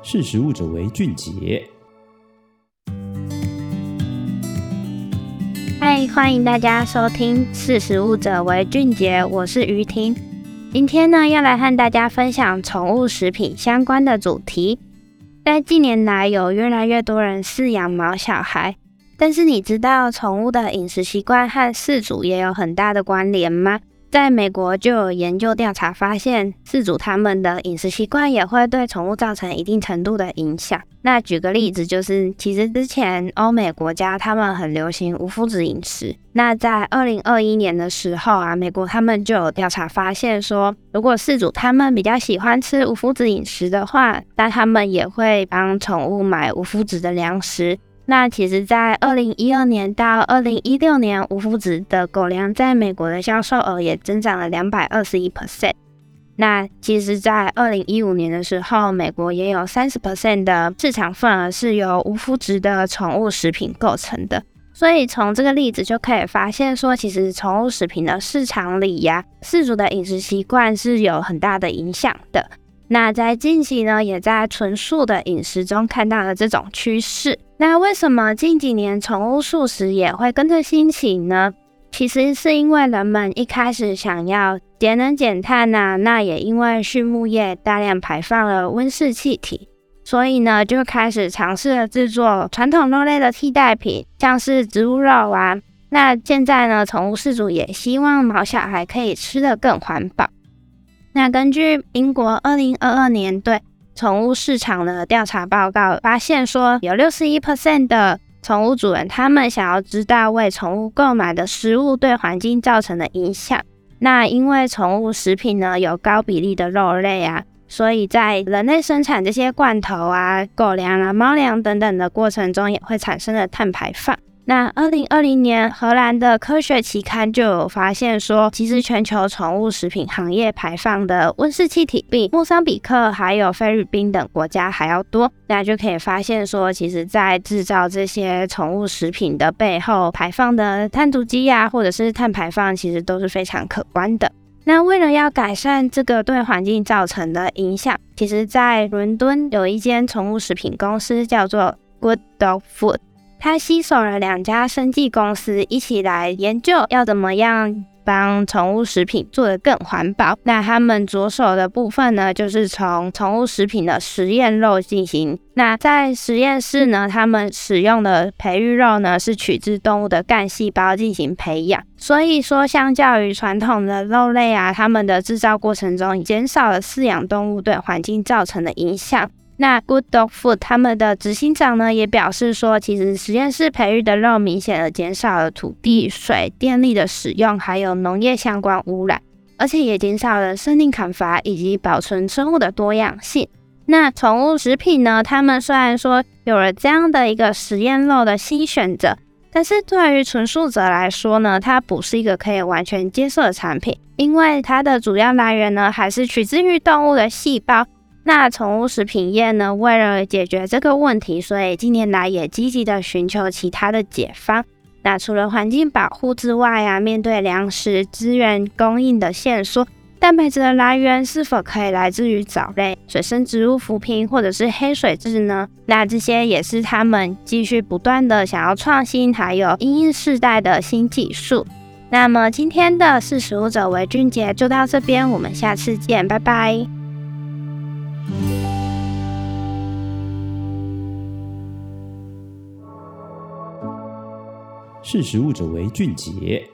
识食物者为俊杰。嗨，欢迎大家收听《识食物者为俊杰》，我是于婷。今天呢，要来和大家分享宠物食品相关的主题。在近年来，有越来越多人饲养毛小孩，但是你知道宠物的饮食习惯和饲主也有很大的关联吗？在美国就有研究调查发现，饲主他们的饮食习惯也会对宠物造成一定程度的影响。那举个例子，就是其实之前欧美国家他们很流行无麸质饮食。那在二零二一年的时候啊，美国他们就有调查发现说，如果饲主他们比较喜欢吃无麸质饮食的话，那他们也会帮宠物买无麸质的粮食。那其实，在二零一二年到二零一六年，无麸质的狗粮在美国的销售额也增长了两百二十一 percent。那其实，在二零一五年的时候，美国也有三十 percent 的市场份额是由无麸质的宠物食品构成的。所以从这个例子就可以发现说，其实宠物食品的市场里呀，饲主的饮食习惯是有很大的影响的。那在近期呢，也在纯素的饮食中看到了这种趋势。那为什么近几年宠物素食也会跟着兴起呢？其实是因为人们一开始想要节能减碳呐、那也因为畜牧业大量排放了温室气体，所以呢就开始尝试了制作传统肉类的替代品，像是植物肉啊。那现在呢，宠物饲主也希望毛小孩可以吃得更环保。那根据英国二零二二年对宠物市场的调查报告发现，说有六十一 percent 的宠物主人，他们想要知道为宠物购买的食物对环境造成的影响。那因为宠物食品呢有高比例的肉类啊，所以在人类生产这些罐头啊、狗粮啊、猫粮等等的过程中，也会产生了碳排放。那二零二零年，荷兰的科学期刊就有发现说，其实全球宠物食品行业排放的温室气体比莫桑比克还有菲律宾等国家还要多。那就可以发现说，其实在制造这些宠物食品的背后排放的碳足迹呀，或者是碳排放，其实都是非常可观的。那为了要改善这个对环境造成的影响，其实在伦敦有一间宠物食品公司叫做 Good Dog Food。他携手了两家生技公司，一起来研究要怎么样帮宠物食品做得更环保。那他们着手的部分呢，就是从宠物食品的实验肉进行。那在实验室呢，他们使用的培育肉呢，是取自动物的干细胞进行培养。所以说，相较于传统的肉类啊，他们的制造过程中减少了饲养动物对环境造成的影响。那 Good Dog Food 他们的执行长呢，也表示说，其实实验室培育的肉明显的减少了土地、水、电力的使用，还有农业相关污染，而且也减少了森林砍伐以及保存生物的多样性。那宠物食品呢，他们虽然说有了这样的一个实验肉的新选择，但是对于纯素者来说呢，它不是一个可以完全接受的产品，因为它的主要来源呢，还是取自于动物的细胞。那宠物食品业呢，为了解决这个问题，所以近年来也积极的寻求其他的解方。那除了环境保护之外啊，面对粮食资源供应的限缩，蛋白质的来源是否可以来自于藻类、水生植物浮萍或者是黑水蛭呢？那这些也是他们继续不断的想要创新，还有因应世代的新技术。那么今天的识食物者为俊杰就到这边，我们下次见，拜拜。识时务者为俊杰。